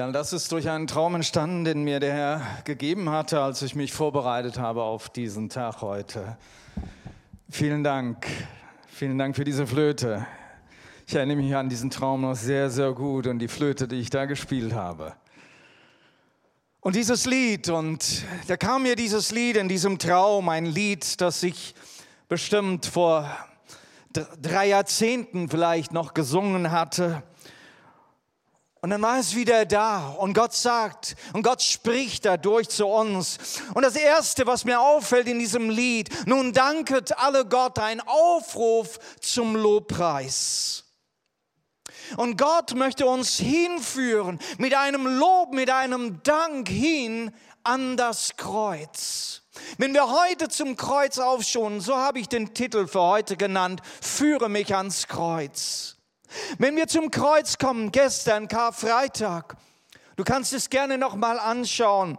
Ja, das ist durch einen Traum entstanden, den mir der Herr gegeben hatte, als ich mich vorbereitet habe auf diesen Tag heute. Vielen Dank. Vielen Dank für diese Flöte. Ich erinnere mich an diesen Traum noch sehr, sehr gut und die Flöte, die ich da gespielt habe. Und dieses Lied, und da kam mir dieses Lied in diesem Traum, ein Lied, das ich bestimmt vor drei Jahrzehnten vielleicht noch gesungen hatte. Und dann war es wieder da und Gott sagt und Gott spricht dadurch zu uns. Und das Erste, was mir auffällt in diesem Lied, nun danket alle Gott, ein Aufruf zum Lobpreis. Und Gott möchte uns hinführen mit einem Lob, mit einem Dank hin an das Kreuz. Wenn wir heute zum Kreuz aufschauen, so habe ich den Titel für heute genannt, führe mich ans Kreuz. Wenn wir zum Kreuz kommen, gestern Karfreitag, du kannst es gerne nochmal anschauen.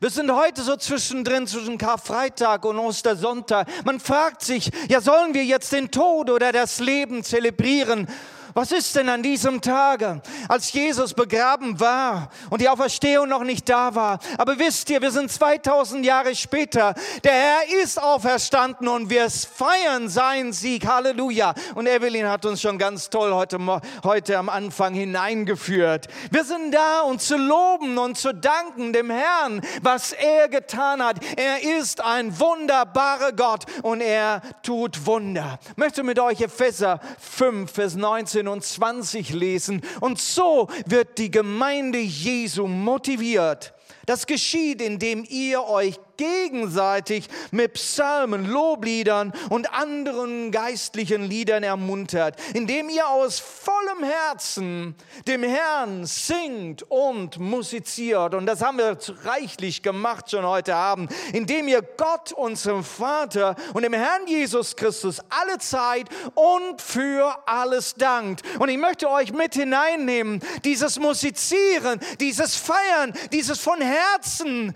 Wir sind heute so zwischendrin zwischen Karfreitag und Ostersonntag. Man fragt sich, ja, sollen wir jetzt den Tod oder das Leben zelebrieren? Was ist denn an diesem Tage, als Jesus begraben war und die Auferstehung noch nicht da war? Aber wisst ihr, wir sind 2000 Jahre später. Der Herr ist auferstanden und wir feiern seinen Sieg. Halleluja. Und Evelyn hat uns schon ganz toll heute, heute am Anfang hineingeführt. Wir sind da, um zu loben und zu danken dem Herrn, was er getan hat. Er ist ein wunderbarer Gott und er tut Wunder. Ich möchte mit euch Epheser 5, Vers 19 19 und 20 lesen. Und so wird die Gemeinde Jesu motiviert. Das geschieht, indem ihr euch gegenseitig mit Psalmen, Lobliedern und anderen geistlichen Liedern ermuntert, indem ihr aus vollem Herzen dem Herrn singt und musiziert. Und das haben wir reichlich gemacht schon heute Abend, indem ihr Gott, unserem Vater und dem Herrn Jesus Christus alle Zeit und für alles dankt. Und ich möchte euch mit hineinnehmen, dieses Musizieren, dieses Feiern, dieses von Herzen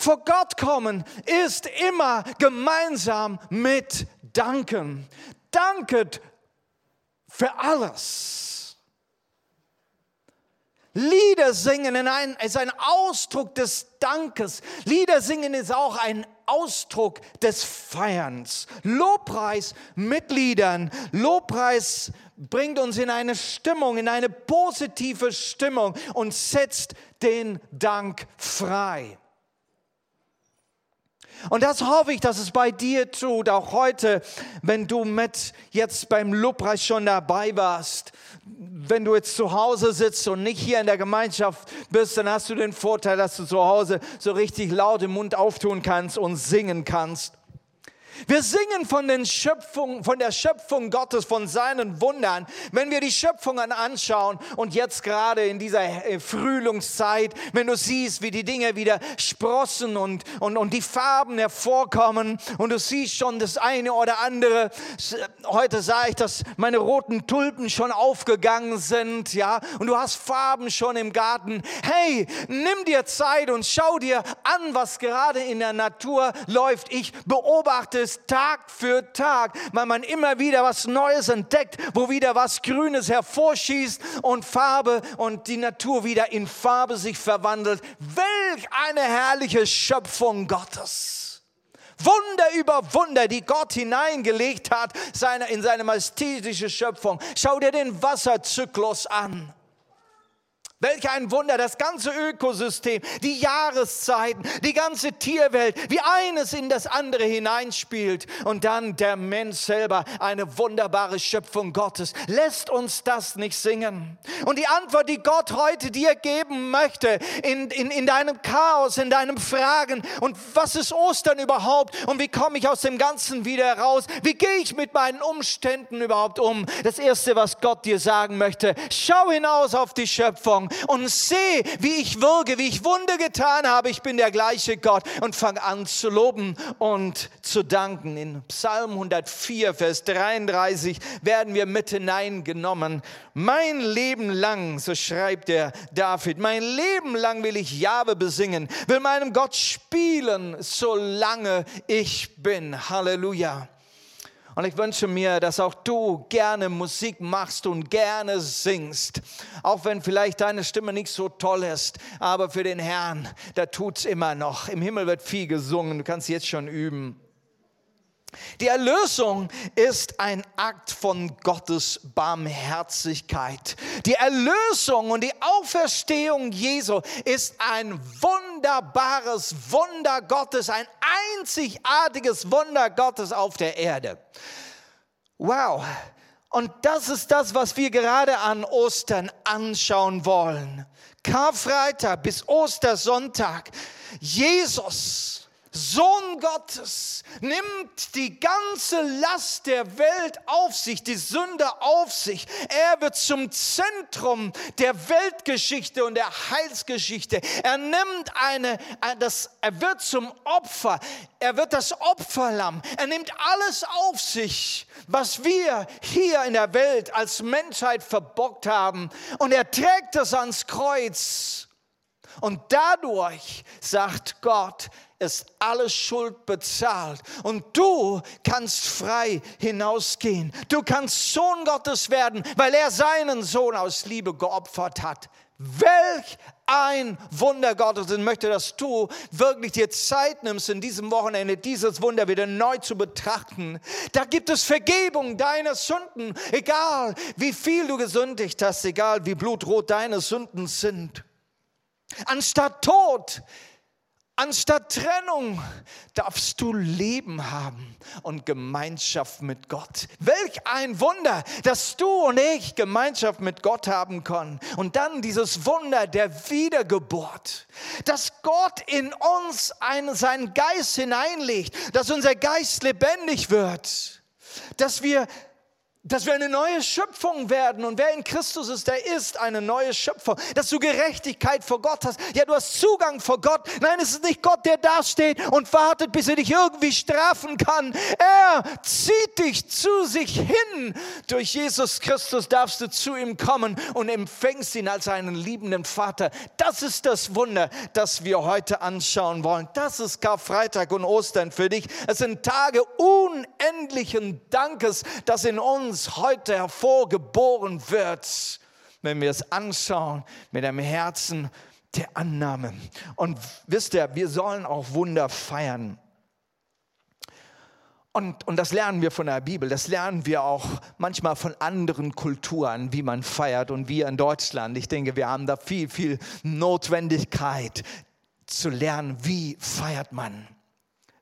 vor Gott kommen ist immer gemeinsam mit Danken. Danket für alles. Lieder singen ist ein Ausdruck des Dankes. Lieder singen ist auch ein Ausdruck des Feierns. Lobpreis mit Liedern. Lobpreis bringt uns in eine Stimmung, in eine positive Stimmung und setzt den Dank frei. Und das hoffe ich, dass es bei dir tut, auch heute, wenn du mit jetzt beim Lobpreis schon dabei warst. Wenn du jetzt zu Hause sitzt und nicht hier in der Gemeinschaft bist, dann hast du den Vorteil, dass du zu Hause so richtig laut im Mund auftun kannst und singen kannst. Wir singen von, den Schöpfung, von der Schöpfung Gottes, von seinen Wundern. Wenn wir die Schöpfungen anschauen und jetzt gerade in dieser äh, Frühlingszeit, wenn du siehst, wie die Dinge wieder sprossen und, und, und die Farben hervorkommen und du siehst schon das eine oder andere. Heute sah ich, dass meine roten Tulpen schon aufgegangen sind, ja, und du hast Farben schon im Garten. Hey, nimm dir Zeit und schau dir an, was gerade in der Natur läuft. Ich beobachte es Tag für Tag, weil man immer wieder was Neues entdeckt, wo wieder was Grünes hervorschießt und Farbe und die Natur wieder in Farbe sich verwandelt. Welch eine herrliche Schöpfung Gottes. Wunder über Wunder, die Gott hineingelegt hat in seine majestätische Schöpfung. Schau dir den Wasserzyklus an. Welch ein Wunder, das ganze Ökosystem, die Jahreszeiten, die ganze Tierwelt, wie eines in das andere hineinspielt. Und dann der Mensch selber, eine wunderbare Schöpfung Gottes. Lässt uns das nicht singen? Und die Antwort, die Gott heute dir geben möchte, in, in, in deinem Chaos, in deinem Fragen, und was ist Ostern überhaupt? Und wie komme ich aus dem Ganzen wieder raus? Wie gehe ich mit meinen Umständen überhaupt um? Das Erste, was Gott dir sagen möchte, schau hinaus auf die Schöpfung und sehe, wie ich wirke, wie ich Wunder getan habe. Ich bin der gleiche Gott und fange an zu loben und zu danken. In Psalm 104, Vers 33 werden wir mit hineingenommen. Mein Leben lang, so schreibt der David, mein Leben lang will ich Jahwe besingen, will meinem Gott spielen, solange ich bin. Halleluja. Und ich wünsche mir, dass auch du gerne Musik machst und gerne singst. Auch wenn vielleicht deine Stimme nicht so toll ist, aber für den Herrn, da tut's immer noch. Im Himmel wird viel gesungen, du kannst jetzt schon üben. Die Erlösung ist ein Akt von Gottes Barmherzigkeit. Die Erlösung und die Auferstehung Jesu ist ein wunderbares Wunder Gottes, ein einzigartiges Wunder Gottes auf der Erde. Wow. Und das ist das, was wir gerade an Ostern anschauen wollen. Karfreitag bis Ostersonntag. Jesus Sohn Gottes, nimmt die ganze Last der Welt auf sich, die Sünde auf sich. Er wird zum Zentrum der Weltgeschichte und der Heilsgeschichte. Er nimmt eine, das, er wird zum Opfer. Er wird das Opferlamm. Er nimmt alles auf sich, was wir hier in der Welt als Menschheit verbockt haben. Und er trägt es ans Kreuz. Und dadurch sagt Gott, ist alle Schuld bezahlt und du kannst frei hinausgehen. Du kannst Sohn Gottes werden, weil er seinen Sohn aus Liebe geopfert hat. Welch ein Wunder Gottes. Und möchte, dass du wirklich dir Zeit nimmst, in diesem Wochenende dieses Wunder wieder neu zu betrachten. Da gibt es Vergebung deiner Sünden, egal wie viel du gesündigt hast, egal wie blutrot deine Sünden sind. Anstatt Tod Anstatt Trennung darfst du Leben haben und Gemeinschaft mit Gott. Welch ein Wunder, dass du und ich Gemeinschaft mit Gott haben können. Und dann dieses Wunder der Wiedergeburt, dass Gott in uns einen, seinen Geist hineinlegt, dass unser Geist lebendig wird, dass wir dass wir eine neue Schöpfung werden und wer in Christus ist, der ist eine neue Schöpfung. Dass du Gerechtigkeit vor Gott hast. Ja, du hast Zugang vor Gott. Nein, es ist nicht Gott, der da steht und wartet, bis er dich irgendwie strafen kann. Er zieht dich zu sich hin. Durch Jesus Christus darfst du zu ihm kommen und empfängst ihn als einen liebenden Vater. Das ist das Wunder, das wir heute anschauen wollen. Das ist Karfreitag und Ostern für dich. Es sind Tage unendlichen Dankes, dass in uns uns heute hervorgeboren wird, wenn wir es anschauen mit einem Herzen der Annahme. Und wisst ihr, wir sollen auch Wunder feiern. Und, und das lernen wir von der Bibel, das lernen wir auch manchmal von anderen Kulturen, wie man feiert und wir in Deutschland. Ich denke, wir haben da viel, viel Notwendigkeit zu lernen, wie feiert man.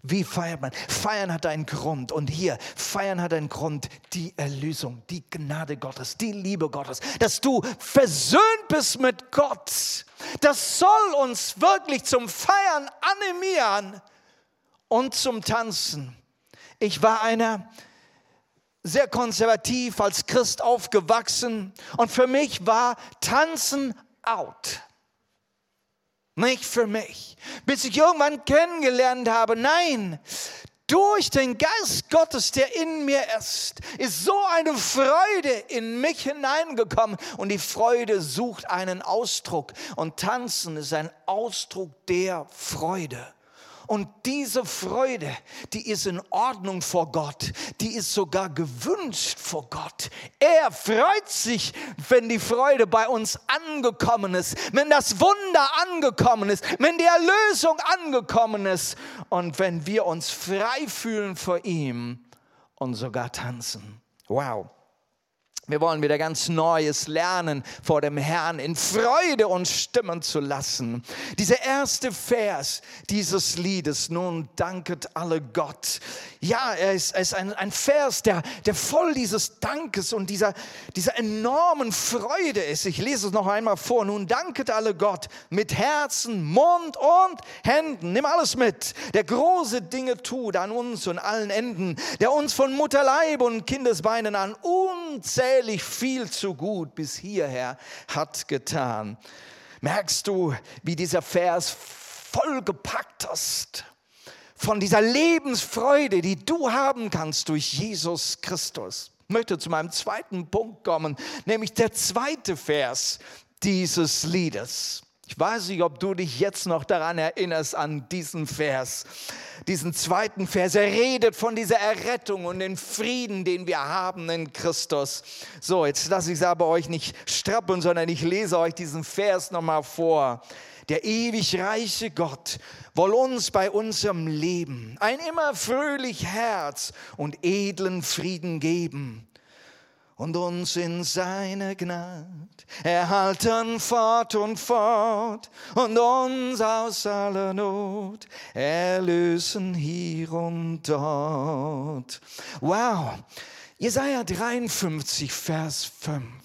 Wie feiert man? Feiern hat einen Grund. Und hier, feiern hat einen Grund, die Erlösung, die Gnade Gottes, die Liebe Gottes, dass du versöhnt bist mit Gott. Das soll uns wirklich zum Feiern animieren und zum Tanzen. Ich war einer, sehr konservativ als Christ aufgewachsen und für mich war Tanzen out nicht für mich. Bis ich irgendwann kennengelernt habe, nein, durch den Geist Gottes, der in mir ist, ist so eine Freude in mich hineingekommen. Und die Freude sucht einen Ausdruck. Und tanzen ist ein Ausdruck der Freude. Und diese Freude, die ist in Ordnung vor Gott, die ist sogar gewünscht vor Gott. Er freut sich, wenn die Freude bei uns angekommen ist, wenn das Wunder angekommen ist, wenn die Erlösung angekommen ist und wenn wir uns frei fühlen vor ihm und sogar tanzen. Wow. Wir wollen wieder ganz Neues lernen, vor dem Herrn in Freude uns stimmen zu lassen. Dieser erste Vers dieses Liedes, nun danket alle Gott. Ja, er ist, er ist ein, ein, Vers, der, der voll dieses Dankes und dieser, dieser enormen Freude ist. Ich lese es noch einmal vor. Nun danket alle Gott mit Herzen, Mund und Händen. Nimm alles mit. Der große Dinge tut an uns und allen Enden, der uns von Mutterleib und Kindesbeinen an unzählig unzählig viel zu gut bis hierher hat getan. Merkst du, wie dieser Vers vollgepackt ist von dieser Lebensfreude, die du haben kannst durch Jesus Christus? Ich möchte zu meinem zweiten Punkt kommen, nämlich der zweite Vers dieses Liedes. Ich weiß nicht, ob du dich jetzt noch daran erinnerst, an diesen Vers, diesen zweiten Vers. Er redet von dieser Errettung und den Frieden, den wir haben in Christus. So, jetzt lasse ich es aber euch nicht strappeln, sondern ich lese euch diesen Vers nochmal vor. Der ewig reiche Gott woll uns bei unserem Leben ein immer fröhlich Herz und edlen Frieden geben und uns in seine Gnade erhalten fort und fort und uns aus aller Not erlösen hier und dort. Wow, Jesaja 53, Vers 5.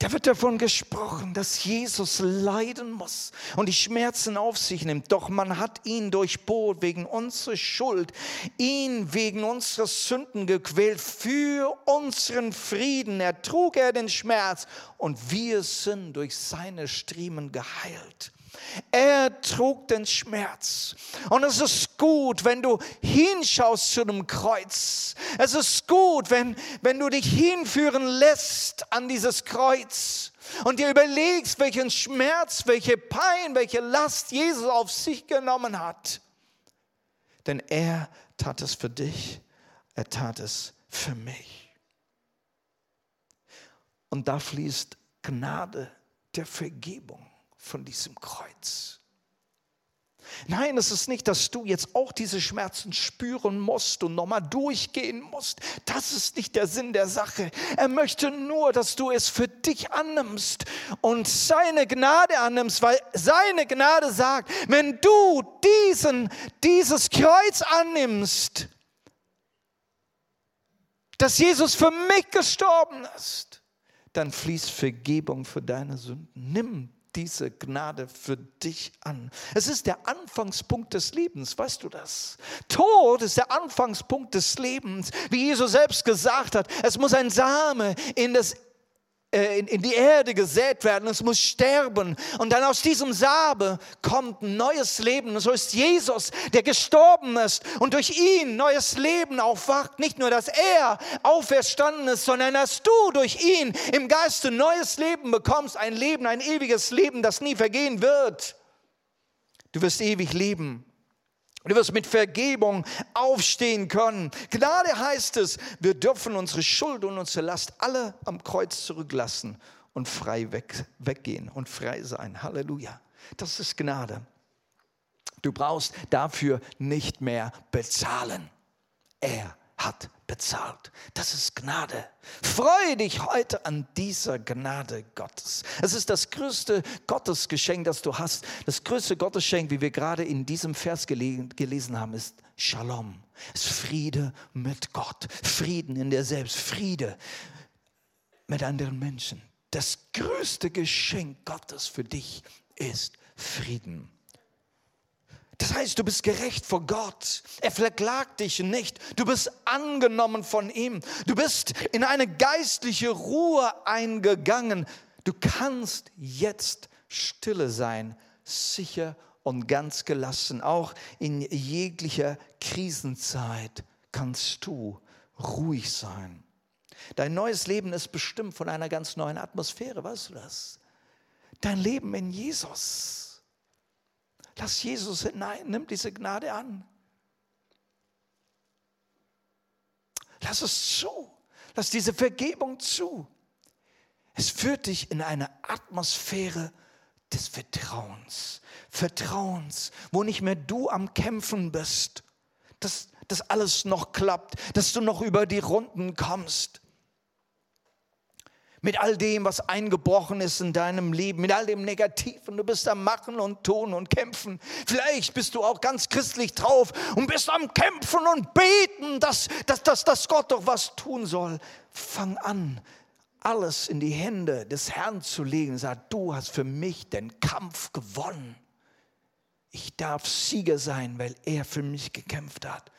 Da wird davon gesprochen, dass Jesus leiden muss und die Schmerzen auf sich nimmt. Doch man hat ihn durchbohrt wegen unserer Schuld, ihn wegen unserer Sünden gequält. Für unseren Frieden ertrug er den Schmerz und wir sind durch seine Striemen geheilt. Er trug den Schmerz. Und es ist gut, wenn du hinschaust zu dem Kreuz. Es ist gut, wenn, wenn du dich hinführen lässt an dieses Kreuz und dir überlegst, welchen Schmerz, welche Pein, welche Last Jesus auf sich genommen hat. Denn er tat es für dich, er tat es für mich. Und da fließt Gnade der Vergebung von diesem Kreuz. Nein, es ist nicht, dass du jetzt auch diese Schmerzen spüren musst und nochmal durchgehen musst. Das ist nicht der Sinn der Sache. Er möchte nur, dass du es für dich annimmst und seine Gnade annimmst, weil seine Gnade sagt, wenn du diesen, dieses Kreuz annimmst, dass Jesus für mich gestorben ist, dann fließt Vergebung für deine Sünden. Nimm diese Gnade für dich an. Es ist der Anfangspunkt des Lebens, weißt du das? Tod ist der Anfangspunkt des Lebens, wie Jesus selbst gesagt hat. Es muss ein Same in das äh, in, die Erde gesät werden, es muss sterben. Und dann aus diesem Sabe kommt ein neues Leben. So ist Jesus, der gestorben ist und durch ihn neues Leben aufwacht. Nicht nur, dass er auferstanden ist, sondern dass du durch ihn im Geiste neues Leben bekommst. Ein Leben, ein ewiges Leben, das nie vergehen wird. Du wirst ewig leben. Du wirst mit Vergebung aufstehen können. Gnade heißt es, wir dürfen unsere Schuld und unsere Last alle am Kreuz zurücklassen und frei weg, weggehen und frei sein. Halleluja. Das ist Gnade. Du brauchst dafür nicht mehr bezahlen. Er hat bezahlt. Das ist Gnade. Freue dich heute an dieser Gnade Gottes. Es ist das größte Gottesgeschenk, das du hast. Das größte Gottesgeschenk, wie wir gerade in diesem Vers gelesen haben, ist Shalom. Es ist Friede mit Gott. Frieden in dir selbst. Friede mit anderen Menschen. Das größte Geschenk Gottes für dich ist Frieden. Das heißt, du bist gerecht vor Gott. Er verklagt dich nicht. Du bist angenommen von ihm. Du bist in eine geistliche Ruhe eingegangen. Du kannst jetzt stille sein, sicher und ganz gelassen. Auch in jeglicher Krisenzeit kannst du ruhig sein. Dein neues Leben ist bestimmt von einer ganz neuen Atmosphäre, weißt du das? Dein Leben in Jesus Lass Jesus hinein, nimm diese Gnade an. Lass es zu. Lass diese Vergebung zu. Es führt dich in eine Atmosphäre des Vertrauens. Vertrauens, wo nicht mehr du am Kämpfen bist, dass das alles noch klappt, dass du noch über die Runden kommst mit all dem, was eingebrochen ist in deinem Leben, mit all dem Negativen. Du bist am Machen und Tun und Kämpfen. Vielleicht bist du auch ganz christlich drauf und bist am Kämpfen und Beten, dass, dass, dass, dass Gott doch was tun soll. Fang an, alles in die Hände des Herrn zu legen. Sag, du hast für mich den Kampf gewonnen. Ich darf Sieger sein, weil er für mich gekämpft hat.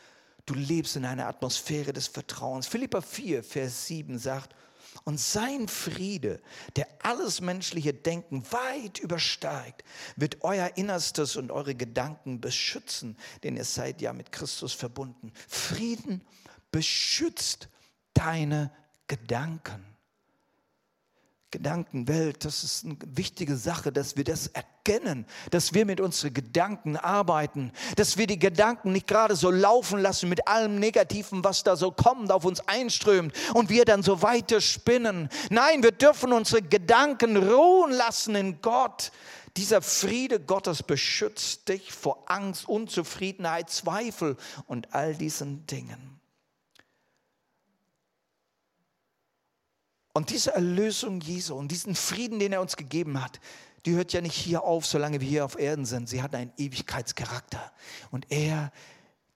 Du lebst in einer Atmosphäre des Vertrauens. Philippa 4, Vers 7 sagt, und sein Friede, der alles menschliche Denken weit übersteigt, wird euer Innerstes und eure Gedanken beschützen, denn ihr seid ja mit Christus verbunden. Frieden beschützt deine Gedanken. Gedankenwelt, das ist eine wichtige Sache, dass wir das erkennen, dass wir mit unseren Gedanken arbeiten, dass wir die Gedanken nicht gerade so laufen lassen mit allem Negativen, was da so kommt, auf uns einströmt und wir dann so weiter spinnen. Nein, wir dürfen unsere Gedanken ruhen lassen in Gott. Dieser Friede Gottes beschützt dich vor Angst, Unzufriedenheit, Zweifel und all diesen Dingen. Und diese Erlösung Jesu und diesen Frieden, den er uns gegeben hat, die hört ja nicht hier auf, solange wir hier auf Erden sind. Sie hat einen Ewigkeitscharakter. Und er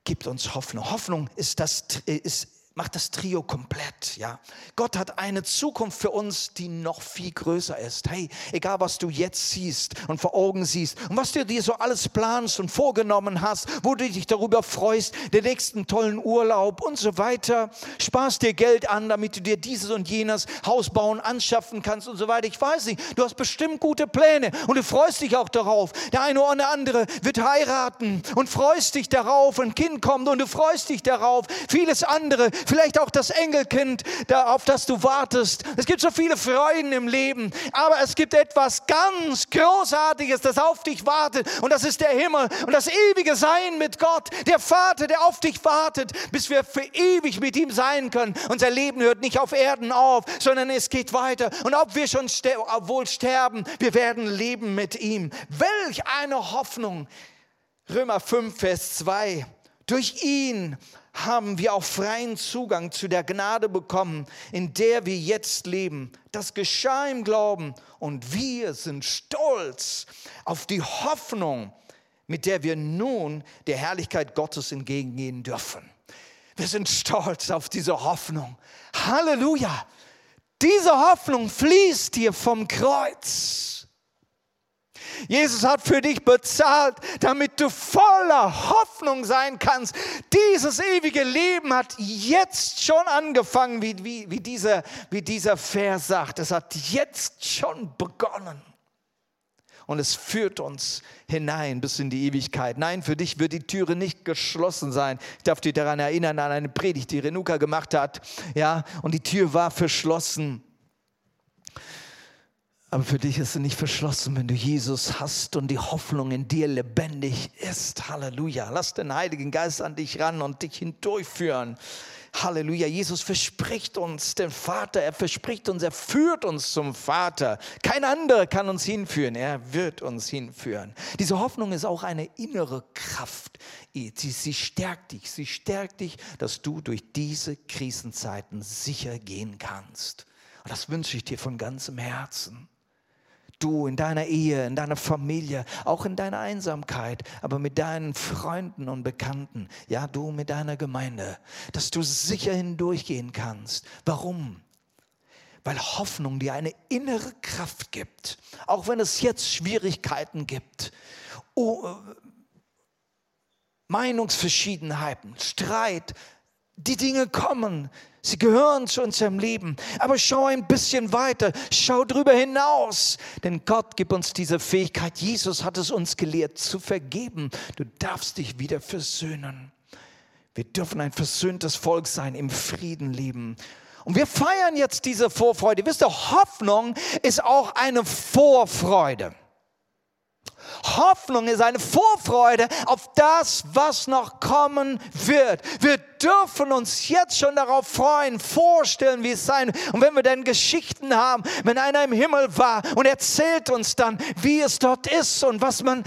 gibt uns Hoffnung. Hoffnung ist, das, ist macht das Trio komplett, ja. Gott hat eine Zukunft für uns, die noch viel größer ist. Hey, egal was du jetzt siehst und vor Augen siehst und was du dir so alles planst und vorgenommen hast, wo du dich darüber freust, den nächsten tollen Urlaub und so weiter, sparst dir Geld an, damit du dir dieses und jenes Haus bauen, anschaffen kannst und so weiter. Ich weiß nicht, du hast bestimmt gute Pläne und du freust dich auch darauf. Der eine oder andere wird heiraten und freust dich darauf, ein Kind kommt und du freust dich darauf. Vieles andere vielleicht auch das Enkelkind, auf das du wartest. Es gibt so viele Freuden im Leben, aber es gibt etwas ganz Großartiges, das auf dich wartet und das ist der Himmel und das ewige Sein mit Gott, der Vater, der auf dich wartet, bis wir für ewig mit ihm sein können. Unser Leben hört nicht auf Erden auf, sondern es geht weiter und ob wir schon ster wohl sterben, wir werden leben mit ihm. Welch eine Hoffnung! Römer 5, Vers 2. Durch ihn haben wir auch freien Zugang zu der Gnade bekommen, in der wir jetzt leben. Das geschah im Glauben und wir sind stolz auf die Hoffnung, mit der wir nun der Herrlichkeit Gottes entgegengehen dürfen. Wir sind stolz auf diese Hoffnung. Halleluja! Diese Hoffnung fließt hier vom Kreuz. Jesus hat für dich bezahlt, damit du voller Hoffnung sein kannst. Dieses ewige Leben hat jetzt schon angefangen, wie, wie, wie, dieser, wie dieser Vers sagt. Es hat jetzt schon begonnen. Und es führt uns hinein bis in die Ewigkeit. Nein, für dich wird die Türe nicht geschlossen sein. Ich darf dich daran erinnern, an eine Predigt, die Renuka gemacht hat. Ja, und die Tür war verschlossen. Aber für dich ist sie nicht verschlossen, wenn du Jesus hast und die Hoffnung in dir lebendig ist. Halleluja. Lass den Heiligen Geist an dich ran und dich hindurchführen. Halleluja. Jesus verspricht uns den Vater. Er verspricht uns, er führt uns zum Vater. Kein anderer kann uns hinführen. Er wird uns hinführen. Diese Hoffnung ist auch eine innere Kraft. Sie, sie stärkt dich. Sie stärkt dich, dass du durch diese Krisenzeiten sicher gehen kannst. Und das wünsche ich dir von ganzem Herzen du in deiner Ehe, in deiner Familie, auch in deiner Einsamkeit, aber mit deinen Freunden und Bekannten, ja, du mit deiner Gemeinde, dass du sicher hindurchgehen kannst. Warum? Weil Hoffnung dir eine innere Kraft gibt, auch wenn es jetzt Schwierigkeiten gibt. Oh, Meinungsverschiedenheiten, Streit, die Dinge kommen, Sie gehören zu unserem Leben. Aber schau ein bisschen weiter, schau drüber hinaus. Denn Gott gibt uns diese Fähigkeit. Jesus hat es uns gelehrt, zu vergeben. Du darfst dich wieder versöhnen. Wir dürfen ein versöhntes Volk sein, im Frieden leben. Und wir feiern jetzt diese Vorfreude. Wisst ihr, Hoffnung ist auch eine Vorfreude. Hoffnung ist eine Vorfreude auf das, was noch kommen wird. Wir dürfen uns jetzt schon darauf freuen, vorstellen, wie es sein. Und wenn wir dann Geschichten haben, wenn einer im Himmel war und erzählt uns dann, wie es dort ist und was man,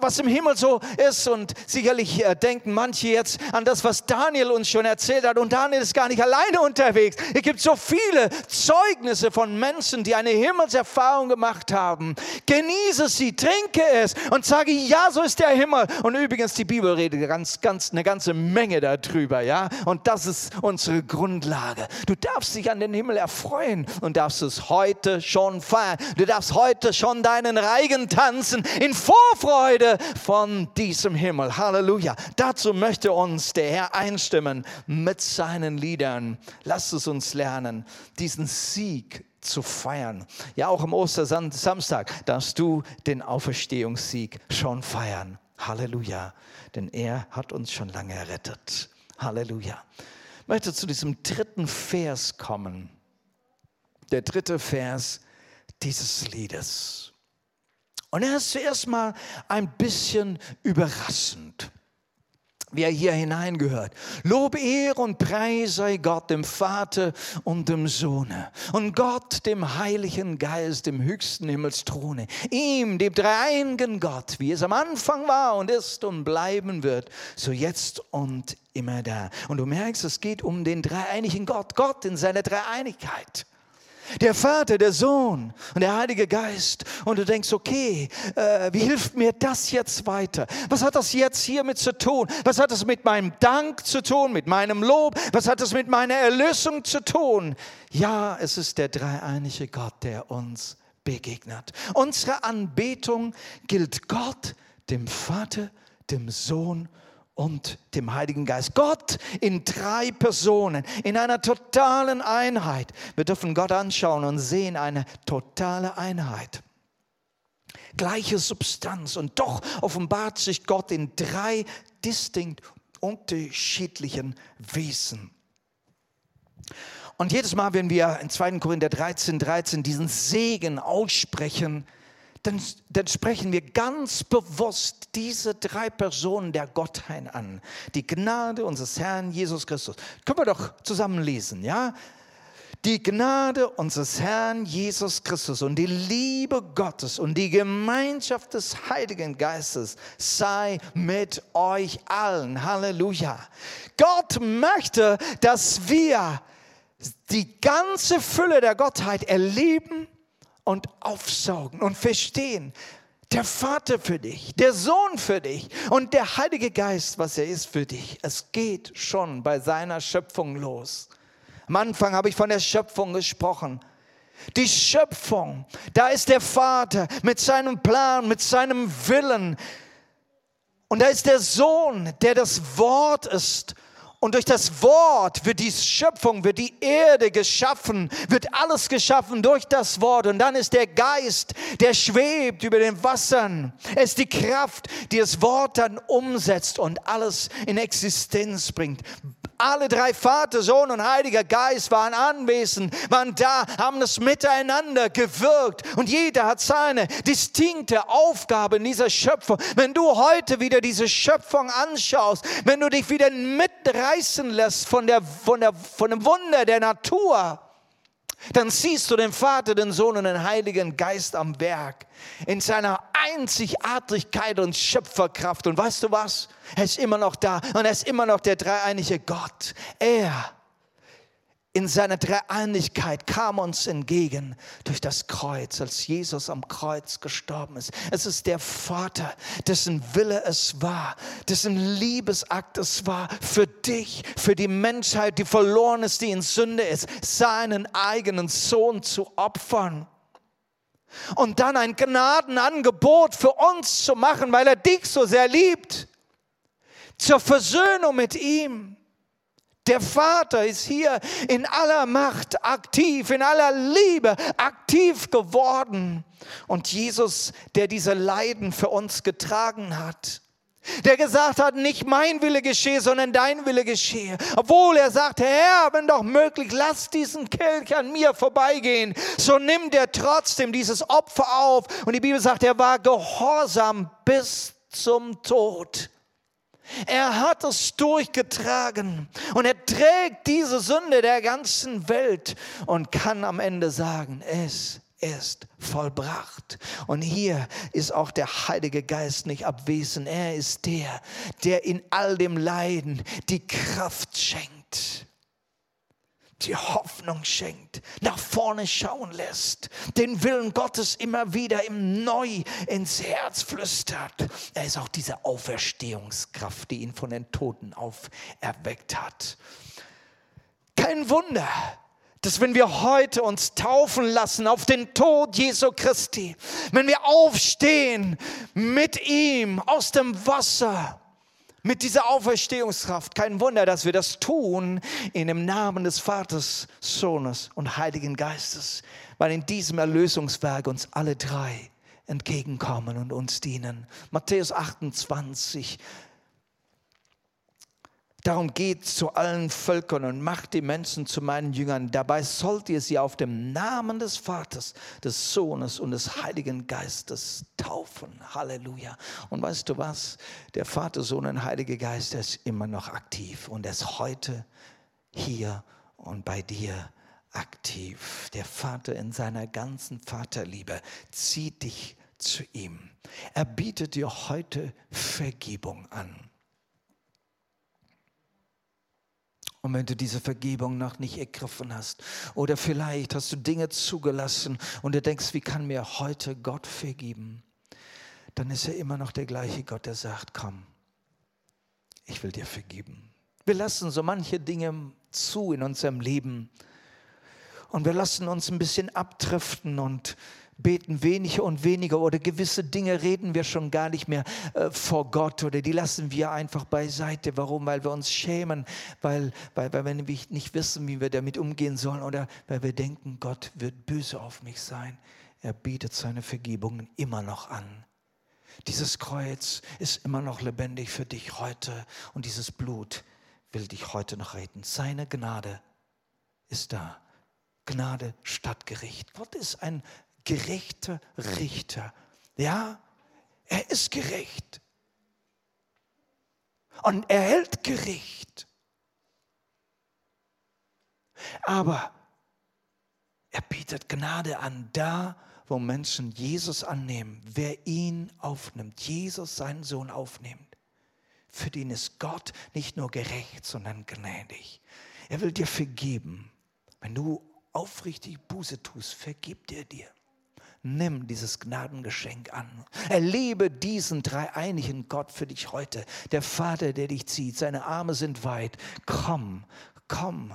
was im Himmel so ist. Und sicherlich äh, denken manche jetzt an das, was Daniel uns schon erzählt hat. Und Daniel ist gar nicht alleine unterwegs. Es gibt so viele Zeugnisse von Menschen, die eine Himmelserfahrung gemacht haben. Genieße sie, trinke es und sage, ja, so ist der Himmel. Und übrigens, die Bibel redet ganz, ganz, eine ganze Menge darüber, ja. Und das ist unsere Grundlage. Du darfst dich an den Himmel erfreuen und darfst es heute schon feiern. Du darfst heute schon deinen Reigen tanzen in Vorfreude von diesem Himmel. Halleluja. Dazu möchte uns der Herr einstimmen mit seinen Liedern. Lass es uns lernen, diesen Sieg zu feiern. Ja, auch am Ostersamstag darfst du den Auferstehungssieg schon feiern. Halleluja, denn er hat uns schon lange errettet. Halleluja. Ich möchte zu diesem dritten Vers kommen. Der dritte Vers dieses Liedes. Und er ist zuerst mal ein bisschen überraschend wie er hier hineingehört. Lob, Ehre und Preis sei Gott, dem Vater und dem Sohne. Und Gott, dem Heiligen Geist, dem höchsten Himmelsthrone. Ihm, dem dreieinigen Gott, wie es am Anfang war und ist und bleiben wird, so jetzt und immer da. Und du merkst, es geht um den dreieinigen Gott, Gott in seiner Dreieinigkeit. Der Vater, der Sohn und der Heilige Geist. Und du denkst, okay, äh, wie hilft mir das jetzt weiter? Was hat das jetzt hiermit zu tun? Was hat das mit meinem Dank zu tun, mit meinem Lob? Was hat das mit meiner Erlösung zu tun? Ja, es ist der dreieinige Gott, der uns begegnet. Unsere Anbetung gilt Gott, dem Vater, dem Sohn und und dem Heiligen Geist. Gott in drei Personen, in einer totalen Einheit. Wir dürfen Gott anschauen und sehen eine totale Einheit. Gleiche Substanz und doch offenbart sich Gott in drei distinkt unterschiedlichen Wesen. Und jedes Mal, wenn wir in 2. Korinther 13, 13 diesen Segen aussprechen, dann, dann sprechen wir ganz bewusst diese drei Personen der Gottheit an. Die Gnade unseres Herrn Jesus Christus. Können wir doch zusammen lesen, ja? Die Gnade unseres Herrn Jesus Christus und die Liebe Gottes und die Gemeinschaft des Heiligen Geistes sei mit euch allen. Halleluja. Gott möchte, dass wir die ganze Fülle der Gottheit erleben und aufsaugen und verstehen. Der Vater für dich, der Sohn für dich und der Heilige Geist, was er ist für dich. Es geht schon bei seiner Schöpfung los. Am Anfang habe ich von der Schöpfung gesprochen. Die Schöpfung, da ist der Vater mit seinem Plan, mit seinem Willen. Und da ist der Sohn, der das Wort ist und durch das Wort wird die Schöpfung, wird die Erde geschaffen, wird alles geschaffen durch das Wort. Und dann ist der Geist, der schwebt über den Wassern. Es ist die Kraft, die das Wort dann umsetzt und alles in Existenz bringt. Alle drei Vater, Sohn und Heiliger Geist waren anwesend, waren da, haben das miteinander gewirkt und jeder hat seine distinkte Aufgabe in dieser Schöpfung. Wenn du heute wieder diese Schöpfung anschaust, wenn du dich wieder mitreißen lässt von, der, von, der, von dem Wunder der Natur, dann siehst du den Vater, den Sohn und den Heiligen Geist am Werk in seiner Einzigartigkeit und Schöpferkraft. Und weißt du was? Er ist immer noch da und er ist immer noch der dreieinige Gott. Er in seiner Dreieinigkeit kam uns entgegen durch das Kreuz, als Jesus am Kreuz gestorben ist. Es ist der Vater, dessen Wille es war, dessen Liebesakt es war, für dich, für die Menschheit, die verloren ist, die in Sünde ist, seinen eigenen Sohn zu opfern. Und dann ein Gnadenangebot für uns zu machen, weil er dich so sehr liebt. Zur Versöhnung mit ihm der Vater ist hier in aller Macht aktiv, in aller Liebe aktiv geworden. Und Jesus, der diese Leiden für uns getragen hat, der gesagt hat, nicht mein Wille geschehe, sondern dein Wille geschehe. Obwohl er sagte, Herr, wenn doch möglich, lass diesen Kelch an mir vorbeigehen. So nimmt er trotzdem dieses Opfer auf. Und die Bibel sagt, er war gehorsam bis zum Tod. Er hat es durchgetragen und er trägt diese Sünde der ganzen Welt und kann am Ende sagen, es ist vollbracht. Und hier ist auch der Heilige Geist nicht abwesend. Er ist der, der in all dem Leiden die Kraft schenkt die Hoffnung schenkt, nach vorne schauen lässt, den Willen Gottes immer wieder im Neu ins Herz flüstert. Er ist auch diese Auferstehungskraft, die ihn von den Toten auferweckt hat. Kein Wunder, dass wenn wir heute uns taufen lassen auf den Tod Jesu Christi, wenn wir aufstehen mit ihm aus dem Wasser, mit dieser Auferstehungskraft. Kein Wunder, dass wir das tun in dem Namen des Vaters, Sohnes und Heiligen Geistes, weil in diesem Erlösungswerk uns alle drei entgegenkommen und uns dienen. Matthäus 28, Darum geht zu allen Völkern und macht die Menschen zu meinen Jüngern. Dabei sollt ihr sie auf dem Namen des Vaters, des Sohnes und des Heiligen Geistes taufen. Halleluja. Und weißt du was? Der Vater, Sohn und Heilige Geist ist immer noch aktiv und er ist heute hier und bei dir aktiv. Der Vater in seiner ganzen Vaterliebe zieht dich zu ihm. Er bietet dir heute Vergebung an. Und wenn du diese Vergebung noch nicht ergriffen hast oder vielleicht hast du Dinge zugelassen und du denkst, wie kann mir heute Gott vergeben, dann ist er immer noch der gleiche Gott, der sagt, komm, ich will dir vergeben. Wir lassen so manche Dinge zu in unserem Leben und wir lassen uns ein bisschen abdriften und beten weniger und weniger oder gewisse Dinge reden wir schon gar nicht mehr äh, vor Gott oder die lassen wir einfach beiseite. Warum? Weil wir uns schämen, weil, weil, weil wir nicht wissen, wie wir damit umgehen sollen oder weil wir denken, Gott wird böse auf mich sein. Er bietet seine Vergebungen immer noch an. Dieses Kreuz ist immer noch lebendig für dich heute und dieses Blut will dich heute noch retten. Seine Gnade ist da. Gnade statt Gericht. Gott ist ein gerechter Richter. Ja, er ist gerecht. Und er hält Gericht. Aber er bietet Gnade an, da wo Menschen Jesus annehmen, wer ihn aufnimmt, Jesus seinen Sohn aufnimmt. Für den ist Gott nicht nur gerecht, sondern gnädig. Er will dir vergeben. Wenn du aufrichtig Buße tust, vergibt er dir. Nimm dieses Gnadengeschenk an. Erlebe diesen dreieinigen Gott für dich heute. Der Vater, der dich zieht, seine Arme sind weit. Komm, komm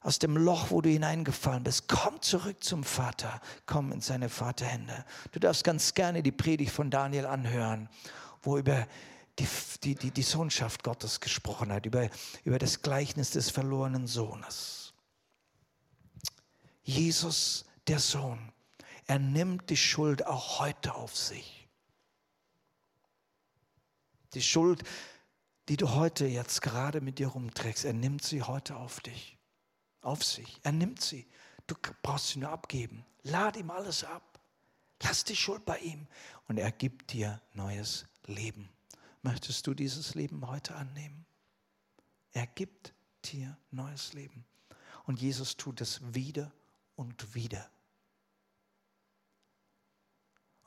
aus dem Loch, wo du hineingefallen bist. Komm zurück zum Vater. Komm in seine Vaterhände. Du darfst ganz gerne die Predigt von Daniel anhören, wo über die, die, die, die Sohnschaft Gottes gesprochen hat, über, über das Gleichnis des verlorenen Sohnes. Jesus, der Sohn, er nimmt die Schuld auch heute auf sich. Die Schuld, die du heute jetzt gerade mit dir rumträgst, er nimmt sie heute auf dich, auf sich. Er nimmt sie. Du brauchst sie nur abgeben. Lad ihm alles ab. Lass die Schuld bei ihm und er gibt dir neues Leben. Möchtest du dieses Leben heute annehmen? Er gibt dir neues Leben. Und Jesus tut es wieder und wieder.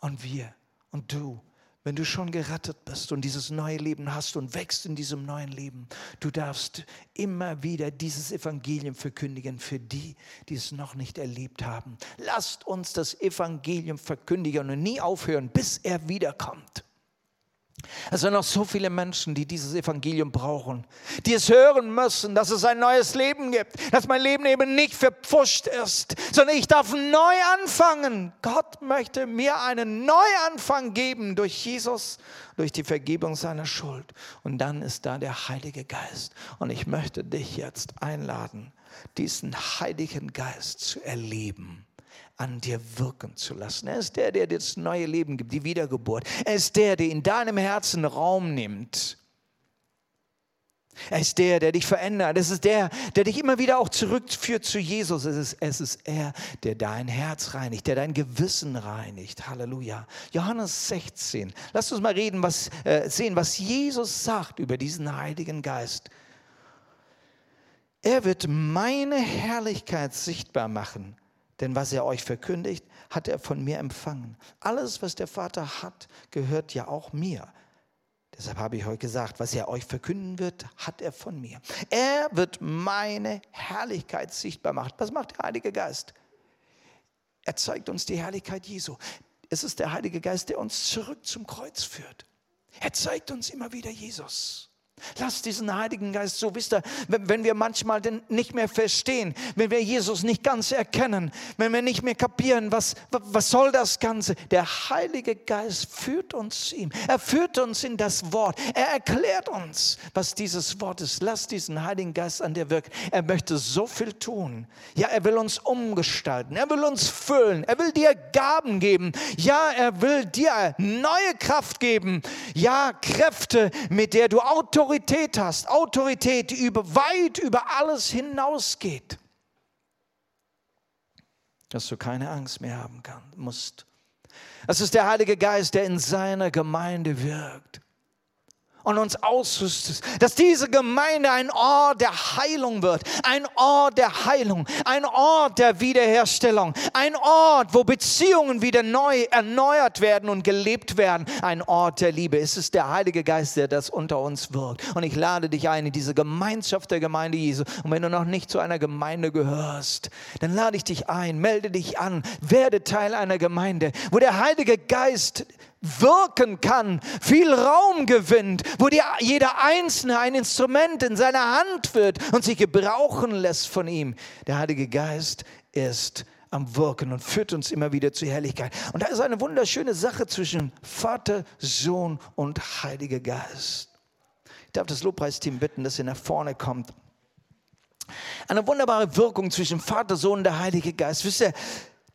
Und wir und du, wenn du schon gerettet bist und dieses neue Leben hast und wächst in diesem neuen Leben, du darfst immer wieder dieses Evangelium verkündigen für die, die es noch nicht erlebt haben. Lasst uns das Evangelium verkündigen und nie aufhören, bis er wiederkommt. Es sind noch so viele Menschen, die dieses Evangelium brauchen, die es hören müssen, dass es ein neues Leben gibt, dass mein Leben eben nicht verpfuscht ist, sondern ich darf neu anfangen. Gott möchte mir einen Neuanfang geben durch Jesus, durch die Vergebung seiner Schuld. Und dann ist da der Heilige Geist. Und ich möchte dich jetzt einladen, diesen Heiligen Geist zu erleben an dir wirken zu lassen. Er ist der, der dir das neue Leben gibt, die Wiedergeburt. Er ist der, der in deinem Herzen Raum nimmt. Er ist der, der dich verändert. Es ist der, der dich immer wieder auch zurückführt zu Jesus. Es ist, es ist er, der dein Herz reinigt, der dein Gewissen reinigt. Halleluja. Johannes 16. Lass uns mal reden, was, äh, sehen, was Jesus sagt über diesen Heiligen Geist. Er wird meine Herrlichkeit sichtbar machen denn was er euch verkündigt, hat er von mir empfangen. Alles, was der Vater hat, gehört ja auch mir. Deshalb habe ich euch gesagt, was er euch verkünden wird, hat er von mir. Er wird meine Herrlichkeit sichtbar machen. Was macht der Heilige Geist? Er zeigt uns die Herrlichkeit Jesu. Es ist der Heilige Geist, der uns zurück zum Kreuz führt. Er zeigt uns immer wieder Jesus. Lass diesen Heiligen Geist so, wisst ihr, wenn wir manchmal nicht mehr verstehen, wenn wir Jesus nicht ganz erkennen, wenn wir nicht mehr kapieren, was, was soll das Ganze? Der Heilige Geist führt uns ihm. Er führt uns in das Wort. Er erklärt uns, was dieses Wort ist. Lass diesen Heiligen Geist an dir wirken. Er möchte so viel tun. Ja, er will uns umgestalten. Er will uns füllen. Er will dir Gaben geben. Ja, er will dir neue Kraft geben. Ja, Kräfte, mit der du Autorität Autorität hast, Autorität, die über, weit über alles hinausgeht, dass du keine Angst mehr haben kann, musst. Das ist der Heilige Geist, der in seiner Gemeinde wirkt und uns ausrüstet, dass diese Gemeinde ein Ort der Heilung wird, ein Ort der Heilung, ein Ort der Wiederherstellung, ein Ort, wo Beziehungen wieder neu erneuert werden und gelebt werden, ein Ort der Liebe. Es ist der Heilige Geist, der das unter uns wirkt. Und ich lade dich ein in diese Gemeinschaft der Gemeinde Jesu. Und wenn du noch nicht zu einer Gemeinde gehörst, dann lade ich dich ein, melde dich an, werde Teil einer Gemeinde, wo der Heilige Geist wirken kann, viel Raum gewinnt, wo dir jeder Einzelne ein Instrument in seiner Hand wird und sich gebrauchen lässt von ihm. Der Heilige Geist ist am Wirken und führt uns immer wieder zur Herrlichkeit. Und da ist eine wunderschöne Sache zwischen Vater, Sohn und Heiliger Geist. Ich darf das Lobpreisteam bitten, dass ihr nach vorne kommt. Eine wunderbare Wirkung zwischen Vater, Sohn und der Heilige Geist. Wisst ihr,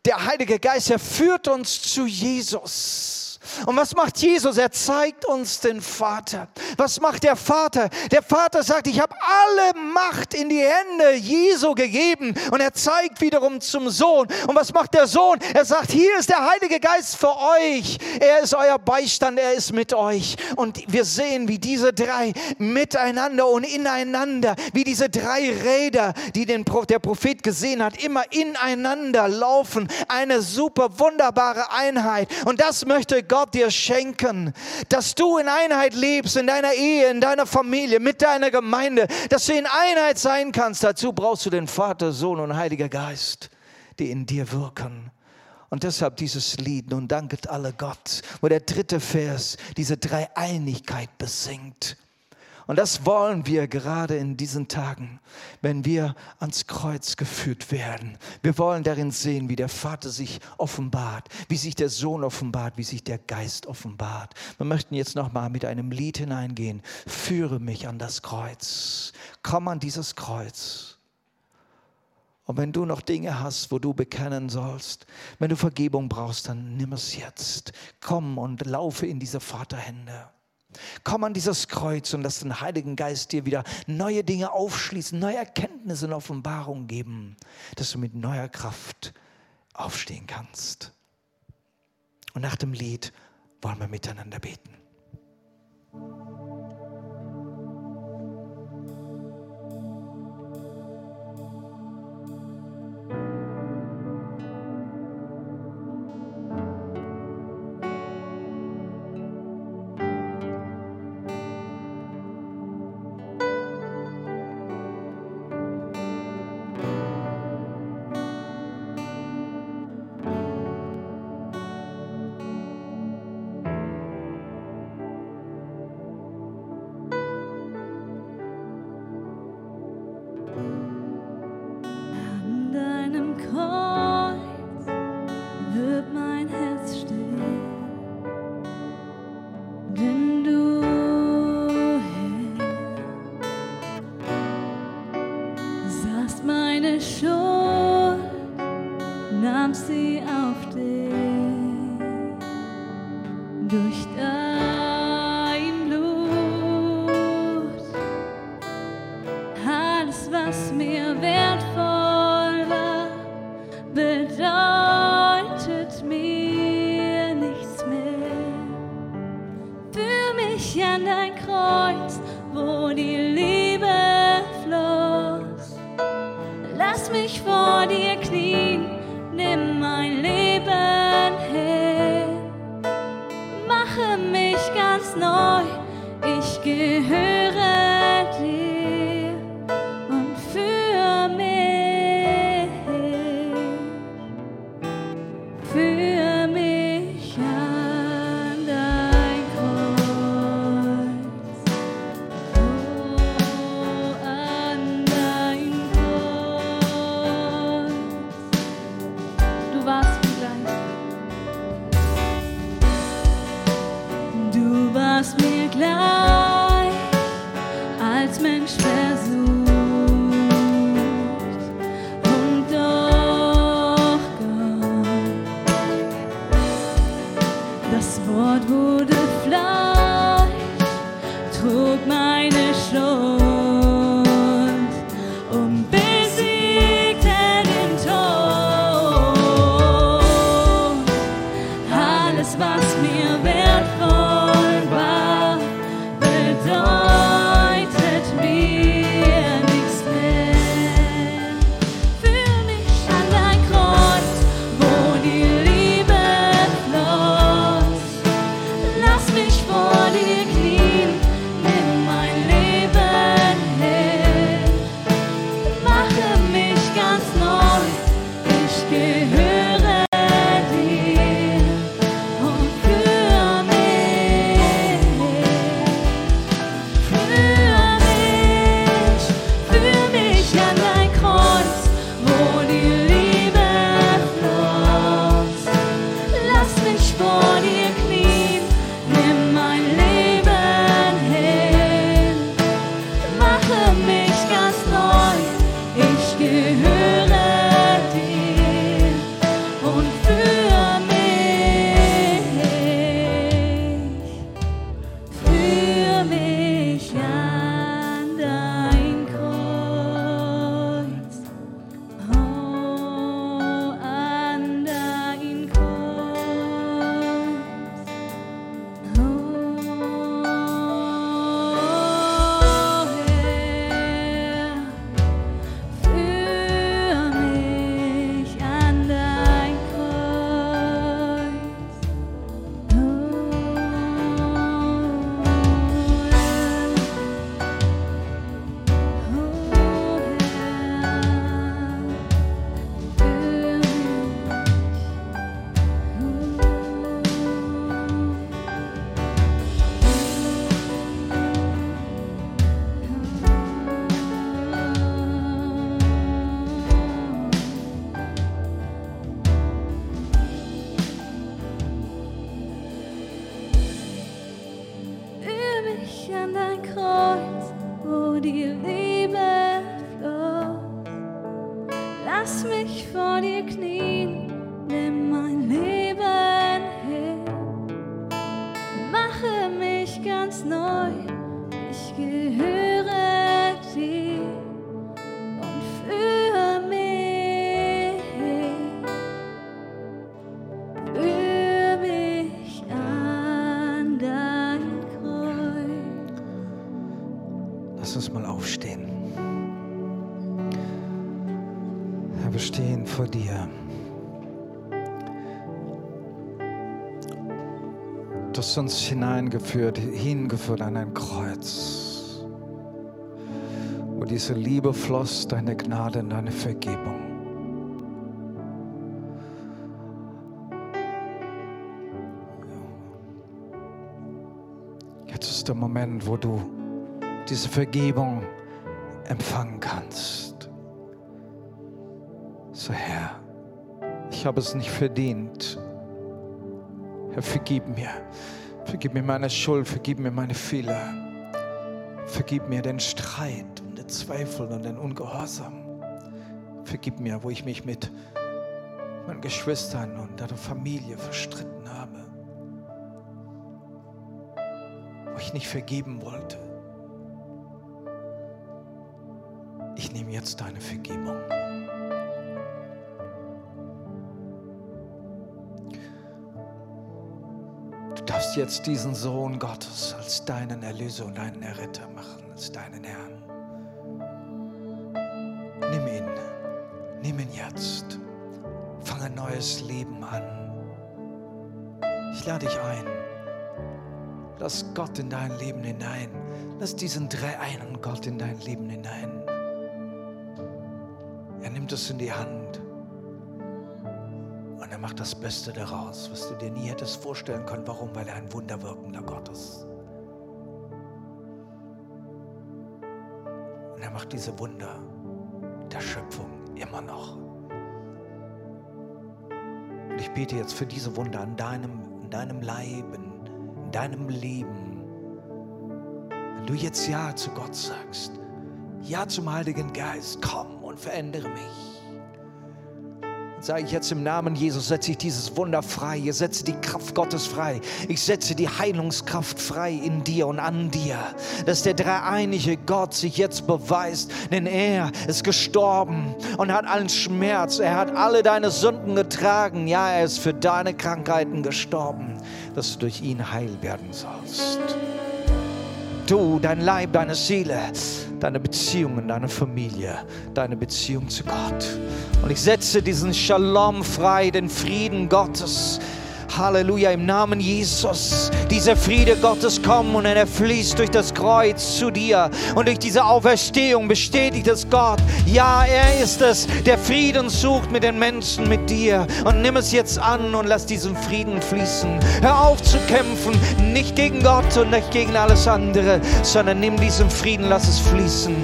der Heilige Geist, er führt uns zu Jesus. Und was macht Jesus? Er zeigt uns den Vater. Was macht der Vater? Der Vater sagt, ich habe alle Macht in die Hände Jesu gegeben und er zeigt wiederum zum Sohn. Und was macht der Sohn? Er sagt, hier ist der Heilige Geist für euch. Er ist euer Beistand, er ist mit euch. Und wir sehen, wie diese drei miteinander und ineinander, wie diese drei Räder, die den, der Prophet gesehen hat, immer ineinander laufen. Eine super wunderbare Einheit. Und das möchte Gott Gott dir schenken, dass du in Einheit lebst, in deiner Ehe, in deiner Familie, mit deiner Gemeinde, dass du in Einheit sein kannst. Dazu brauchst du den Vater, Sohn und Heiliger Geist, die in dir wirken. Und deshalb dieses Lied, nun danket alle Gott, wo der dritte Vers diese Dreieinigkeit besingt. Und das wollen wir gerade in diesen Tagen, wenn wir ans Kreuz geführt werden. Wir wollen darin sehen, wie der Vater sich offenbart, wie sich der Sohn offenbart, wie sich der Geist offenbart. Wir möchten jetzt nochmal mit einem Lied hineingehen. Führe mich an das Kreuz. Komm an dieses Kreuz. Und wenn du noch Dinge hast, wo du bekennen sollst, wenn du Vergebung brauchst, dann nimm es jetzt. Komm und laufe in diese Vaterhände. Komm an dieses Kreuz und lass den Heiligen Geist dir wieder neue Dinge aufschließen, neue Erkenntnisse und Offenbarungen geben, dass du mit neuer Kraft aufstehen kannst. Und nach dem Lied wollen wir miteinander beten. was mir wertvoll ist. alles, was mir wertvoll war, bedeutet. Hast uns hineingeführt, hingeführt an ein Kreuz, wo diese Liebe floss, deine Gnade und deine Vergebung. Jetzt ist der Moment, wo du diese Vergebung empfangen kannst. So Herr, ich habe es nicht verdient. Herr, vergib mir. Vergib mir meine Schuld, vergib mir meine Fehler. Vergib mir den Streit und den Zweifel und den Ungehorsam. Vergib mir, wo ich mich mit meinen Geschwistern und der Familie verstritten habe. Wo ich nicht vergeben wollte. Ich nehme jetzt deine Vergebung. Darfst jetzt diesen Sohn Gottes als deinen Erlöser und deinen Erretter machen, als deinen Herrn. Nimm ihn, nimm ihn jetzt. Fang ein neues Leben an. Ich lade dich ein. Lass Gott in dein Leben hinein. Lass diesen dreieinen Gott in dein Leben hinein. Er nimmt es in die Hand er macht das Beste daraus, was du dir nie hättest vorstellen können. Warum? Weil er ein wunderwirkender Gott ist. Und er macht diese Wunder der Schöpfung immer noch. Und ich bete jetzt für diese Wunder an deinem, in deinem Leben, in deinem Leben. Wenn du jetzt Ja zu Gott sagst, Ja zum Heiligen Geist, komm und verändere mich sage ich jetzt im Namen Jesus, setze ich dieses Wunder frei. Ich setze die Kraft Gottes frei. Ich setze die Heilungskraft frei in dir und an dir. Dass der dreieinige Gott sich jetzt beweist, denn er ist gestorben und hat allen Schmerz. Er hat alle deine Sünden getragen. Ja, er ist für deine Krankheiten gestorben, dass du durch ihn heil werden sollst. Du, dein Leib, deine Seele, deine Beziehungen, deine Familie, deine Beziehung zu Gott. Und ich setze diesen Shalom frei, den Frieden Gottes. Halleluja, im Namen Jesus. Dieser Friede Gottes kommt und er fließt durch das Kreuz zu dir. Und durch diese Auferstehung bestätigt es Gott. Ja, er ist es, der Frieden sucht mit den Menschen, mit dir. Und nimm es jetzt an und lass diesen Frieden fließen. Hör auf zu kämpfen, nicht gegen Gott und nicht gegen alles andere, sondern nimm diesen Frieden, lass es fließen.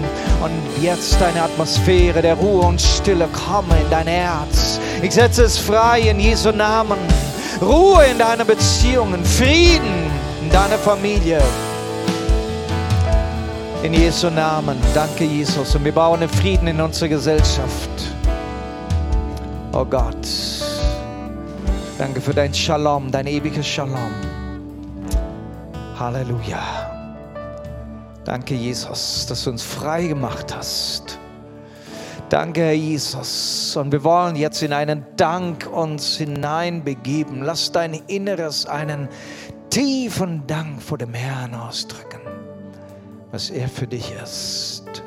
Und jetzt deine Atmosphäre der Ruhe und Stille komme in dein Herz. Ich setze es frei in Jesu Namen. Ruhe in deinen Beziehungen, Frieden in deiner Familie. In Jesu Namen. Danke, Jesus. Und wir bauen den Frieden in unsere Gesellschaft. Oh Gott. Danke für dein Shalom, dein ewiges Shalom. Halleluja. Danke, Jesus, dass du uns frei gemacht hast. Danke, Herr Jesus. Und wir wollen jetzt in einen Dank uns hineinbegeben. Lass dein Inneres einen tiefen Dank vor dem Herrn ausdrücken, was er für dich ist.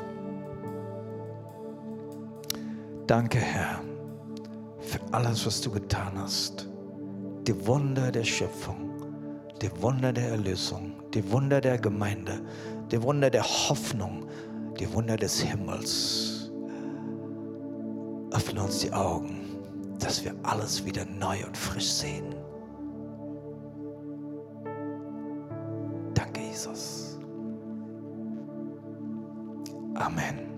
Danke, Herr, für alles, was du getan hast. Die Wunder der Schöpfung, die Wunder der Erlösung, die Wunder der Gemeinde, die Wunder der Hoffnung, die Wunder des Himmels. Öffne uns die Augen, dass wir alles wieder neu und frisch sehen. Danke, Jesus. Amen.